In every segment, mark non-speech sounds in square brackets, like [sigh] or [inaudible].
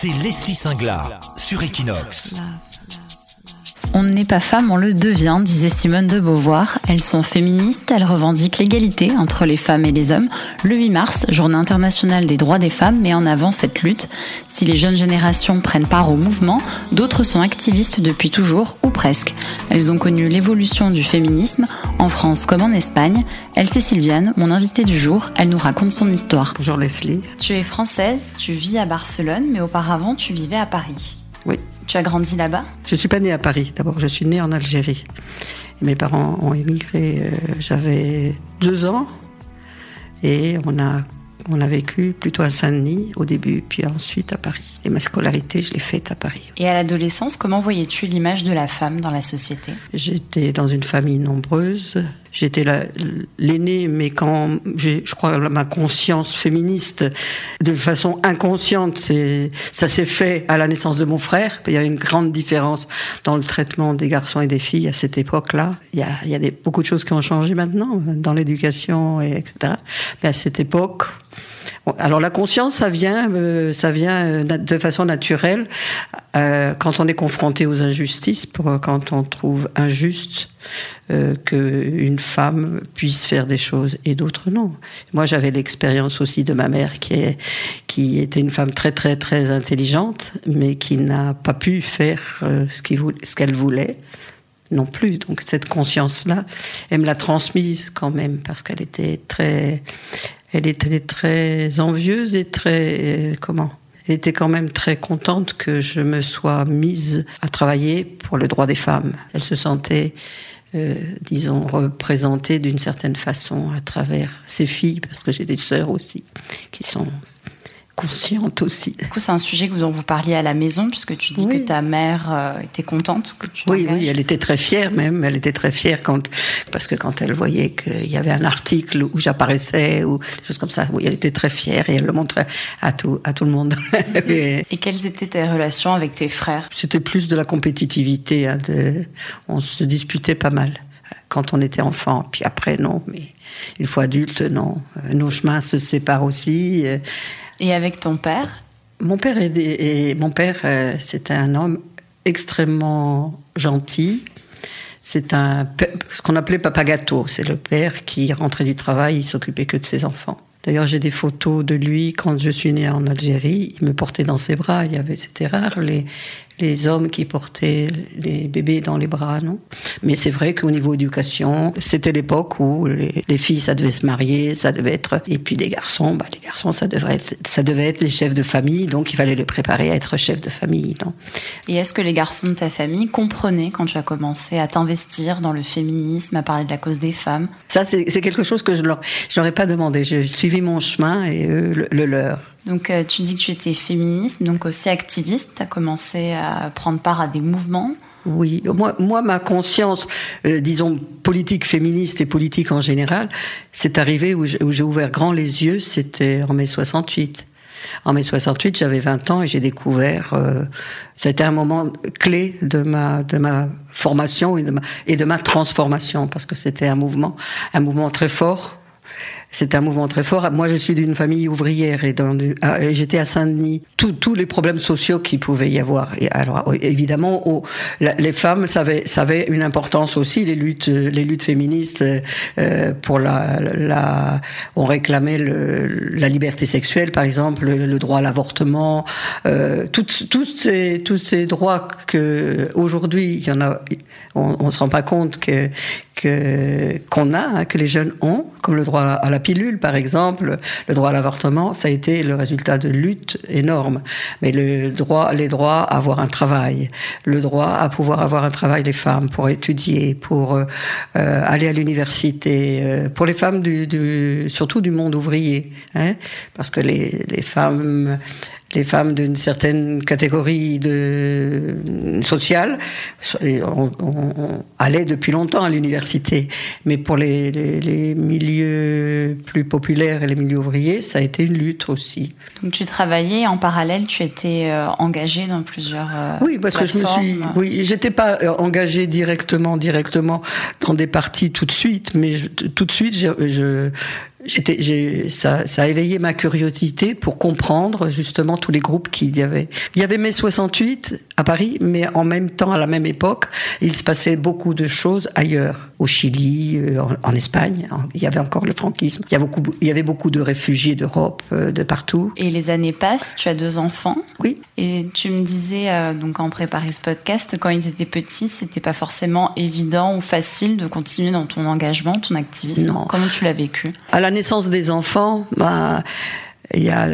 c'est Leslie Singla sur Equinox. On n'est pas femme, on le devient, disait Simone de Beauvoir. Elles sont féministes, elles revendiquent l'égalité entre les femmes et les hommes. Le 8 mars, journée internationale des droits des femmes, met en avant cette lutte. Si les jeunes générations prennent part au mouvement, d'autres sont activistes depuis toujours, ou presque. Elles ont connu l'évolution du féminisme, en France comme en Espagne. Elle, c'est Sylviane, mon invitée du jour. Elle nous raconte son histoire. Bonjour Leslie. Tu es française, tu vis à Barcelone, mais auparavant tu vivais à Paris. Oui. Tu as grandi là-bas? Je suis pas née à Paris. D'abord, je suis née en Algérie. Mes parents ont émigré, euh, j'avais deux ans. Et on a, on a vécu plutôt à Saint-Denis au début, puis ensuite à Paris. Et ma scolarité, je l'ai faite à Paris. Et à l'adolescence, comment voyais-tu l'image de la femme dans la société? J'étais dans une famille nombreuse. J'étais la- l'aînée, mais quand j'ai, je crois, ma conscience féministe, de façon inconsciente, c'est, ça s'est fait à la naissance de mon frère. Il y a une grande différence dans le traitement des garçons et des filles à cette époque-là. Il y a, il y a beaucoup de choses qui ont changé maintenant dans l'éducation et etc. Mais à cette époque, alors la conscience, ça vient, euh, ça vient euh, de façon naturelle euh, quand on est confronté aux injustices, quand on trouve injuste qu'une femme puisse faire des choses et d'autres non. Moi, j'avais l'expérience aussi de ma mère qui, était une femme très très très intelligente, mais qui n'a pas pu faire ce qu'elle voulait non plus. Donc cette conscience-là, elle me l'a transmise quand même parce qu'elle était très, elle était très envieuse et très euh, comment? Elle était quand même très contente que je me sois mise à travailler pour le droit des femmes. Elle se sentait euh, disons, représentée d'une certaine façon à travers ses filles, parce que j'ai des sœurs aussi qui sont conscientes aussi. Du coup, c'est un sujet dont vous parliez à la maison, puisque tu dis Oui. que ta mère euh, était contente que tu Oui, oui, elle était très fière même. Elle était très fière quand, parce que quand elle voyait qu'il y avait un article où j'apparaissais ou des choses comme ça, oui, elle était très fière et elle le montrait à tout, à tout le monde. [laughs] Et quelles étaient tes relations avec tes frères? C'était plus de la compétitivité. hein, de, on se disputait pas mal quand on était enfant. Puis après, non. Mais une fois adulte, non. Euh, Nos chemins se séparent aussi. Et avec ton père Mon père, est, est- mon père, euh, c'était un homme extrêmement gentil. C'est un ce qu'on appelait papa gâteau. C'est le père qui rentrait du travail, il s'occupait que de ses enfants. D'ailleurs, j'ai des photos de lui quand je suis née en Algérie. Il me portait dans ses bras. Il y avait, c'était rare les les hommes qui portaient les bébés dans les bras, non? Mais c'est vrai qu'au niveau éducation, c'était l'époque où les, les filles, ça devait se marier, ça devait être, et puis les garçons, bah, les garçons, ça devait être, ça devait être les chefs de famille, donc il fallait les préparer à être chefs de famille, non? Et est-ce que les garçons de ta famille comprenaient quand tu as commencé à t'investir dans le féminisme, à parler de la cause des femmes? Ça, c'est c'est quelque chose que je leur, je leur ai pas demandé. J'ai suivi mon chemin et eux le, le leur. Donc euh, tu dis que tu étais féministe, donc aussi activiste, tu as commencé à prendre part à des mouvements. Oui, moi, moi ma conscience, euh, disons, politique féministe et politique en général, c'est arrivé où j'ai ouvert grand les yeux, c'était en mai 68. En mai 68, j'avais 20 ans et j'ai découvert, euh, c'était un moment clé de ma, de ma formation et de ma, et de ma transformation, parce que c'était un mouvement, un mouvement très fort, c'était un mouvement très fort. Moi, je suis d'une famille ouvrière et, ah, j'étais à Saint-Denis. Tous- les problèmes sociaux qu'il pouvait y avoir. Et alors, évidemment, au- la- les femmes, ça avait une importance aussi. Les luttes, euh, féministes euh, pour la, on réclamait la liberté sexuelle, par exemple, le, droit à l'avortement, euh, tous ces, droits que aujourd'hui, il y en a, on, on se rend pas compte que qu'on a, hein, que les jeunes ont, comme le droit à la pilule par exemple, le droit à l'avortement, ça a été le résultat de luttes énormes. Mais le droit, les droits à avoir un travail, le droit à pouvoir avoir un travail les femmes pour étudier, pour euh, aller à l'université, euh, pour les femmes du surtout du monde ouvrier, hein, parce que les, les femmes les femmes d'une certaine catégorie de, sociale on, on, on allait depuis longtemps à l'université. Mais pour les, les, les, milieux plus populaires et les milieux ouvriers, ça a été une lutte aussi. Donc tu travaillais en parallèle, tu étais euh, engagée dans plusieurs. Euh, oui, parce plateformes. que je me suis. Oui, j'étais pas engagée directement, directement dans des partis tout de suite, mais je, tout de suite, je, je ça, ça, a éveillé ma curiosité pour comprendre justement tous les groupes qu'il y avait. Il y avait mai 68 à Paris, mais en même temps, à la même époque, il se passait beaucoup de choses ailleurs, au Chili, euh, en, Espagne. Il y avait encore le franquisme. Il y avait beaucoup, il y avait beaucoup de réfugiés d'Europe, euh, de partout. Et les années passent. Tu as deux enfants. Oui. Et tu me disais euh, donc en préparant ce podcast, quand ils étaient petits, c'était pas forcément évident ou facile de continuer dans ton engagement, ton activisme. Non. Comment tu l'as vécu? La naissance des enfants, bah, il y a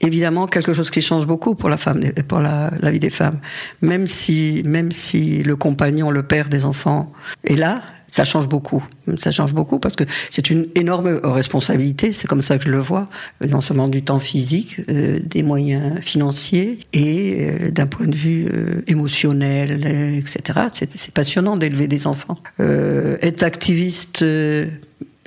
évidemment quelque chose qui change beaucoup pour la femme, pour la, vie des femmes. Même si, même si le compagnon, le père des enfants est là, ça change beaucoup. Ça change beaucoup parce que c'est une énorme responsabilité. C'est comme ça que je le vois. Non seulement du temps physique, euh, des moyens financiers et euh, d'un point de vue émotionnel, etc. C'est passionnant d'élever des enfants. être activiste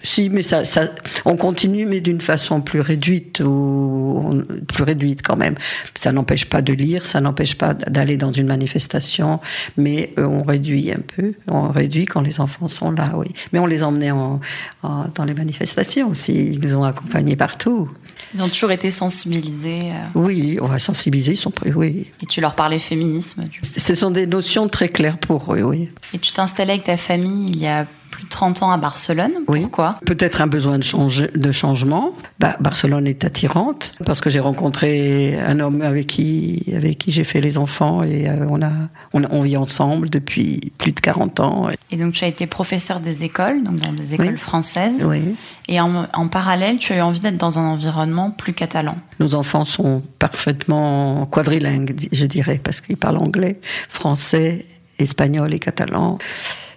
si, mais ça, ça, on continue, mais d'une façon plus réduite ou plus réduite quand même. Ça n'empêche pas de lire, ça n'empêche pas d'aller dans une manifestation, mais euh, on réduit un peu. On réduit quand les enfants sont là, oui. Mais on les emmenait en, dans les manifestations aussi. Ils nous ont accompagnés partout. Ils ont toujours été sensibilisés. Euh. Oui, on va sensibiliser, ils sont prêts, oui. Et tu leur parlais féminisme. Ce sont des notions très claires pour eux, oui. Et tu t'installais avec ta famille il y a plus de 30 ans à Barcelone. Oui. Pourquoi? Peut-être un besoin de changement. Bah, Barcelone est attirante parce que j'ai rencontré un homme avec qui, avec qui j'ai fait les enfants et euh, on, a, on, vit ensemble depuis plus de 40 ans. Et donc tu as été professeur des écoles, donc dans des écoles françaises. Oui. Et en, en, parallèle, tu as eu envie d'être dans un environnement plus catalan. Nos enfants sont parfaitement quadrilingues, je dirais, parce qu'ils parlent anglais, français, espagnol et catalan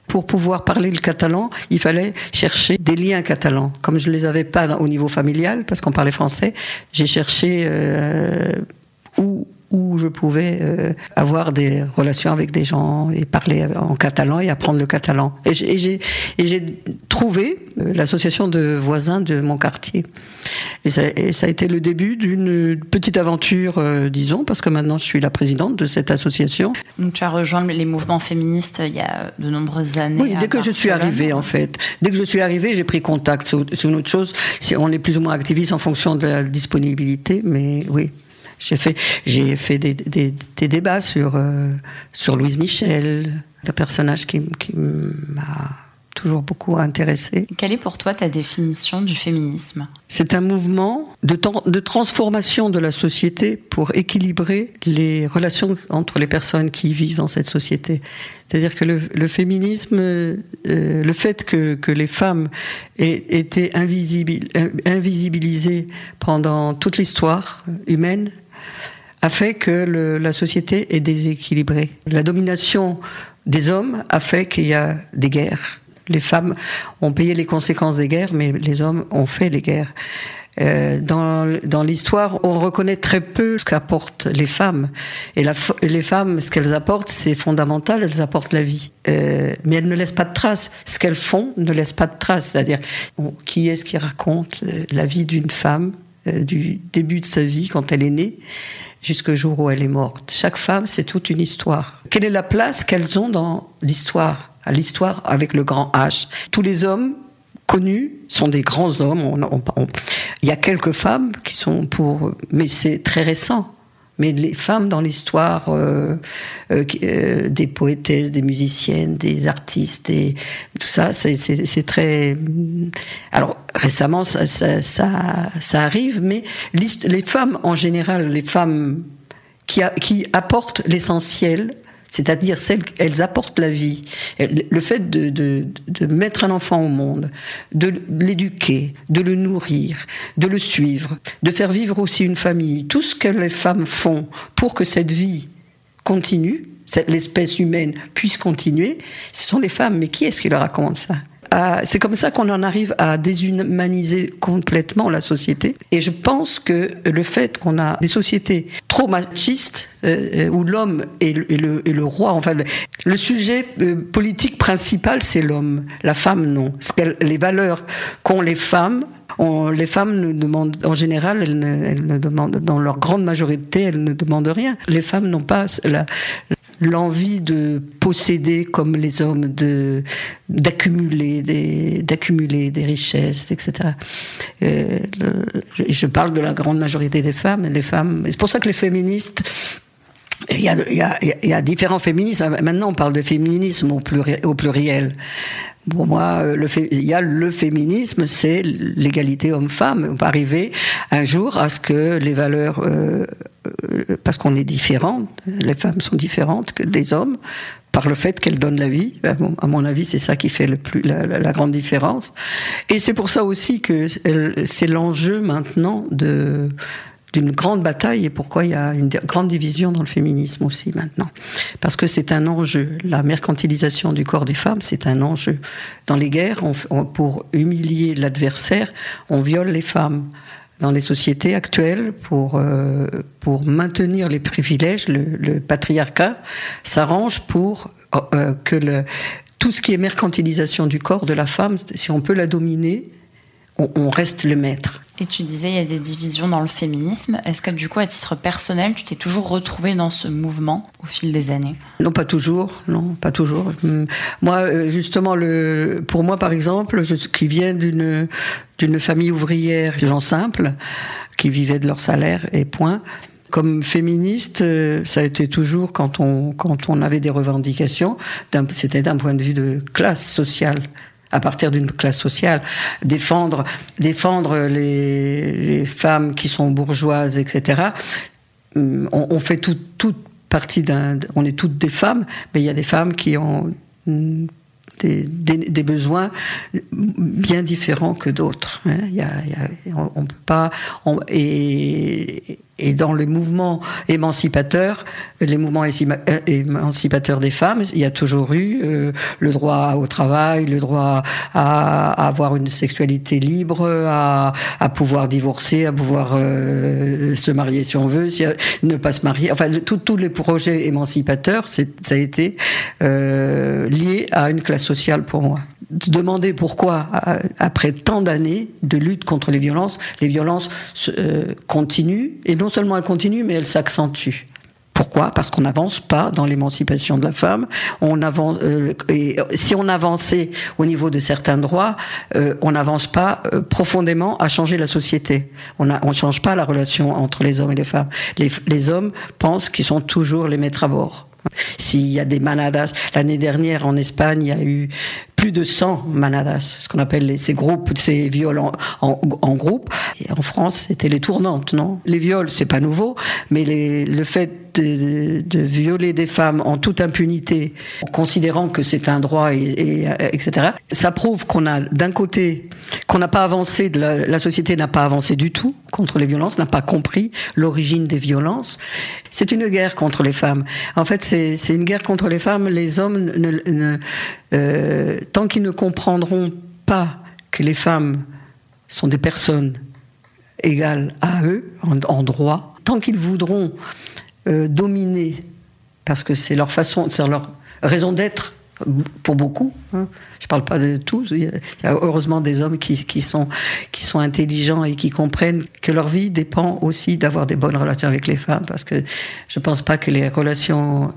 pour pouvoir parler le catalan, il fallait chercher des liens catalans. Comme je ne les avais pas au niveau familial, parce qu'on parlait français, j'ai cherché euh, où, où je pouvais euh, avoir des relations avec des gens et parler en catalan et apprendre le catalan. Et j'ai trouvé euh, l'association de voisins de mon quartier. Et ça, ça a été le début d'une petite aventure, euh, disons, parce que maintenant je suis la présidente de cette association. Donc tu as rejoint les mouvements féministes il y a de nombreuses années. Oui, dès que je suis arrivée en fait. Dès que je suis arrivée, j'ai pris contact. C'est une autre chose. On est plus ou moins activiste en fonction de la disponibilité, mais oui. J'ai fait, j'ai fait des, des, des, débats sur, euh, sur Louise Michel, un personnage qui, qui m'a toujours beaucoup intéressé. Quelle est pour toi ta définition du féminisme? C'est un mouvement de, de, transformation de la société pour équilibrer les relations entre les personnes qui vivent dans cette société. C'est-à-dire que le, le féminisme, euh, le fait que, que, les femmes aient été invisibilisées pendant toute l'histoire humaine a fait que la société est déséquilibrée. La domination des hommes a fait qu'il y a des guerres. Les femmes ont payé les conséquences des guerres, mais les hommes ont fait les guerres. Euh, dans, dans l'histoire, on reconnaît très peu ce qu'apportent les femmes. Et les femmes, ce qu'elles apportent, c'est fondamental, elles apportent la vie. Euh, mais elles ne laissent pas de traces. Ce qu'elles font ne laisse pas de traces. C'est-à-dire, qui est-ce qui raconte euh, la vie d'une femme du début de sa vie, quand elle est née, jusqu'au jour où elle est morte. Chaque femme, c'est toute une histoire. Quelle est la place qu'elles ont dans l'histoire l'histoire avec le grand H? Tous les hommes connus sont des grands hommes. il y a quelques femmes qui sont pour, mais c'est très récent mais les femmes dans l'histoire euh, euh, euh, des poétesses, des musiciennes, des artistes, et tout ça, c'est très. Alors récemment, ça, arrive, mais les femmes en général, les femmes qui apportent l'essentiel c'est-à-dire celles, elles apportent la vie. Le fait de, de, de, mettre un enfant au monde, de l'éduquer, de le nourrir, de le suivre, de faire vivre aussi une famille, tout ce que les femmes font pour que cette vie continue, l'espèce humaine puisse continuer, ce sont les femmes. Mais qui est-ce qui leur raconte ça? C'est comme ça qu'on en arrive à déshumaniser complètement la société. Et je pense que le fait qu'on a des sociétés trop machistes, euh, euh, où l'homme est, le, roi, enfin, le, sujet euh, politique principal, c'est l'homme. La femme, non. Les valeurs qu'ont les femmes, les femmes ne demandent, en général, elles ne, demandent, dans leur grande majorité, elles ne demandent rien. Les femmes n'ont pas la, l'envie de posséder comme les hommes, de d'accumuler des d'accumuler des richesses, etc. Euh, je parle de la grande majorité des femmes. Les femmes, c'est pour ça que les féministes il y, a, il, y a, il y, a, différents féminismes. Maintenant, on parle de féminisme au. Au pluriel. Pour moi, le il y a le féminisme, c'est l'égalité homme-femme. On va arriver un jour à ce que les valeurs, euh, euh, parce qu'on est différents, les femmes sont différentes que des hommes, par le fait qu'elles donnent la vie. À mon avis, c'est ça qui fait le plus, la, la grande différence. Et c'est pour ça aussi que c'est l'enjeu maintenant de d'une grande bataille et pourquoi il y a une grande division dans le féminisme aussi maintenant. Parce que c'est un enjeu. La mercantilisation du corps des femmes, c'est un enjeu. Dans les guerres, pour humilier l'adversaire, on viole les femmes. Dans les sociétés actuelles, pour, euh, pour maintenir les privilèges, le, le patriarcat s'arrange pour euh, que le, tout ce qui est mercantilisation du corps de la femme, si on peut la dominer, on, on reste le maître. Et tu disais, il y a des divisions dans le féminisme. Est-ce que du coup, à titre personnel, tu t'es toujours retrouvé dans ce mouvement au fil des années? Non, pas toujours. Non, pas toujours. Hum, moi, euh, justement, le, pour moi, par exemple, je, qui viens d'une d'une famille ouvrière, de gens simples, qui vivaient de leur salaire et point. Comme féministe, euh, ça a été toujours quand on quand on avait des revendications, c'était d'un point de vue de classe sociale à partir d'une classe sociale, défendre, défendre les, femmes qui sont bourgeoises, etc. On, on fait tout, partie d'un, on est toutes des femmes, mais il y a des femmes qui ont des, des, besoins bien différents que d'autres. Hein. Y a, on, on, peut pas. Et dans les mouvements émancipateurs, les mouvements émancipateurs des femmes, il y a toujours eu euh, le droit au travail, le droit à, avoir une sexualité libre, à, à, pouvoir divorcer, à pouvoir euh, se marier si on veut, si, ne pas se marier. Enfin, tous les projets émancipateurs, ça a été euh, lié à une classe sociale pour moi demander pourquoi, après tant d'années de lutte contre les violences, les violences euh, continuent, et non seulement elles continuent, mais elles s'accentuent. Pourquoi? Parce qu'on n'avance pas dans l'émancipation de la femme. On avance, euh, si on avançait au niveau de certains droits, euh, on n'avance pas euh, profondément à changer la société. On ne change pas la relation entre les hommes et les femmes. Les, les hommes pensent qu'ils sont toujours les maîtres à bord. S'il y a des manadas, l'année dernière en Espagne, il y a eu plus de 100 manadas, ce qu'on appelle les, ces groupes, ces viols en, en, en, groupe. En France, c'était les tournantes, non? Les viols, c'est pas nouveau, mais les, le fait de, de, violer des femmes en toute impunité, en considérant que c'est un droit, et, et, etc., ça prouve qu'on a d'un côté, qu'on n'a pas avancé, de la, la société n'a pas avancé du tout contre les violences, n'a pas compris l'origine des violences. C'est une guerre contre les femmes. En fait, c'est une guerre contre les femmes. Les hommes ne, ne euh, tant qu'ils ne comprendront pas que les femmes sont des personnes égales à eux en, droit, tant qu'ils voudront euh, dominer, parce que c'est leur façon, c'est leur raison d'être pour beaucoup. Hein. Je parle pas de tous. Il y a heureusement des hommes qui, sont, intelligents et qui comprennent que leur vie dépend aussi d'avoir des bonnes relations avec les femmes, parce que je pense pas que les relations,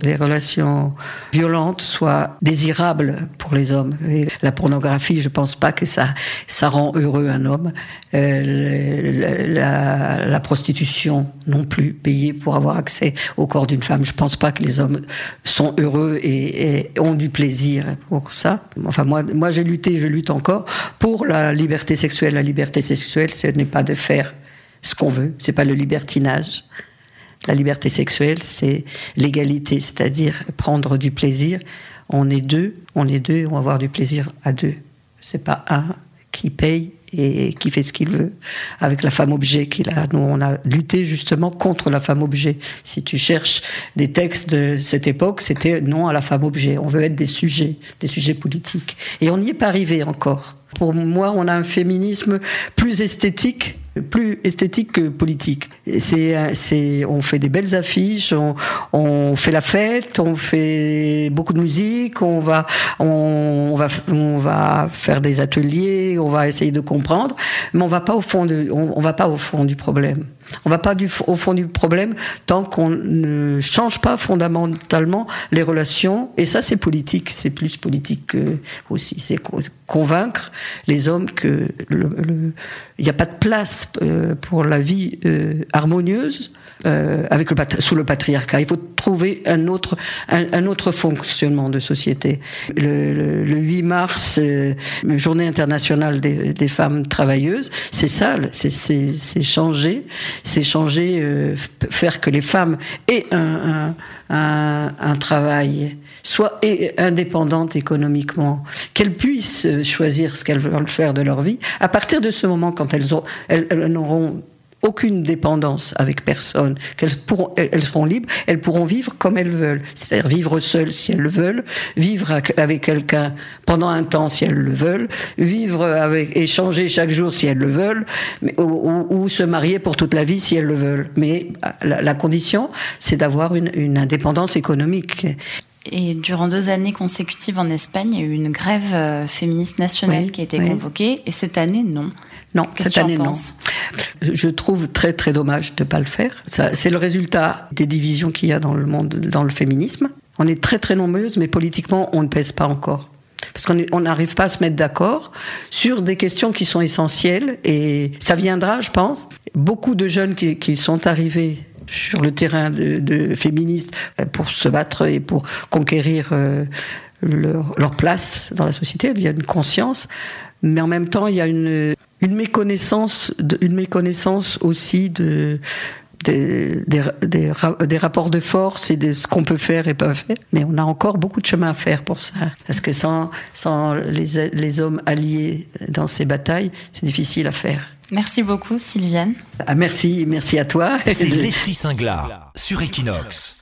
violentes soient désirables pour les hommes. La pornographie, je pense pas que ça, rend heureux un homme. Euh, la, prostitution non plus, payer pour avoir accès au corps d'une femme. Je pense pas que les hommes sont heureux et ont du plaisir pour ça. Enfin, moi, moi j'ai lutté, je lutte encore pour la liberté sexuelle. La liberté sexuelle, ce n'est pas de faire ce qu'on veut, c'est pas le libertinage. La liberté sexuelle, c'est l'égalité, c'est-à-dire prendre du plaisir. On est deux, on est deux, on va avoir du plaisir à deux. C'est pas un qui paye et qui fait ce qu'il veut avec la femme objet qu'il a. Nous, on a lutté justement contre la femme objet. Si tu cherches des textes de cette époque, c'était non à la femme objet. On veut être des sujets, des sujets politiques. Et on n'y est pas arrivé encore. Pour moi, on a un féminisme plus esthétique plus esthétique que politique. C'est, c'est, on fait des belles affiches, on, on, fait la fête, on fait beaucoup de musique, on va, on, va, on va faire des ateliers, on va essayer de comprendre, mais on va pas au fond de, on, va pas au fond du problème. On va pas du, au fond du problème tant qu'on ne change pas fondamentalement les relations. Et ça, c'est politique. C'est plus politique aussi. C'est convaincre les hommes que il n'y a pas de place euh, pour la vie euh, harmonieuse euh, avec le, sous le patriarcat. Il faut trouver un autre, un, autre fonctionnement de société. Le, 8 mars, journée internationale des, femmes travailleuses, c'est ça, c'est changer, c'est changer, faire que les femmes aient un, un, un travail soit indépendantes économiquement, qu'elles puissent choisir ce qu'elles veulent faire de leur vie. À partir de ce moment, quand elles, ont, elles, n'auront aucune dépendance avec personne, qu'elles pourront, elles seront libres, elles pourront vivre comme elles veulent, c'est-à-dire vivre seules si elles le veulent, vivre avec quelqu'un pendant un temps si elles le veulent, vivre avec, échanger chaque jour si elles le veulent, ou, se marier pour toute la vie si elles le veulent. Mais la, condition, c'est d'avoir une, une indépendance économique. Et durant deux années consécutives en Espagne, il y a eu une grève euh, féministe nationale qui a été convoquée. Et cette année, non. Non, cette année, non. Je trouve très, très dommage de ne pas le faire. C'est le résultat des divisions qu'il y a dans le monde, dans le féminisme. On est très, très nombreuses, mais politiquement, on ne pèse pas encore. Parce qu'on n'arrive pas à se mettre d'accord sur des questions qui sont essentielles. Et ça viendra, je pense. Beaucoup de jeunes qui, qui sont arrivés sur le terrain de, féministes euh, pour se battre et pour conquérir euh, leur, place dans la société. Il y a une conscience, mais en même temps, il y a une, une méconnaissance, une méconnaissance aussi de des, des, des, rapports de force et de ce qu'on peut faire et pas faire. Mais on a encore beaucoup de chemin à faire pour ça. Parce que sans, sans les, les hommes alliés dans ces batailles, c'est difficile à faire. Merci beaucoup, Sylviane. Ah, merci, merci à toi. C'est [laughs] Leslie Singla sur Equinox.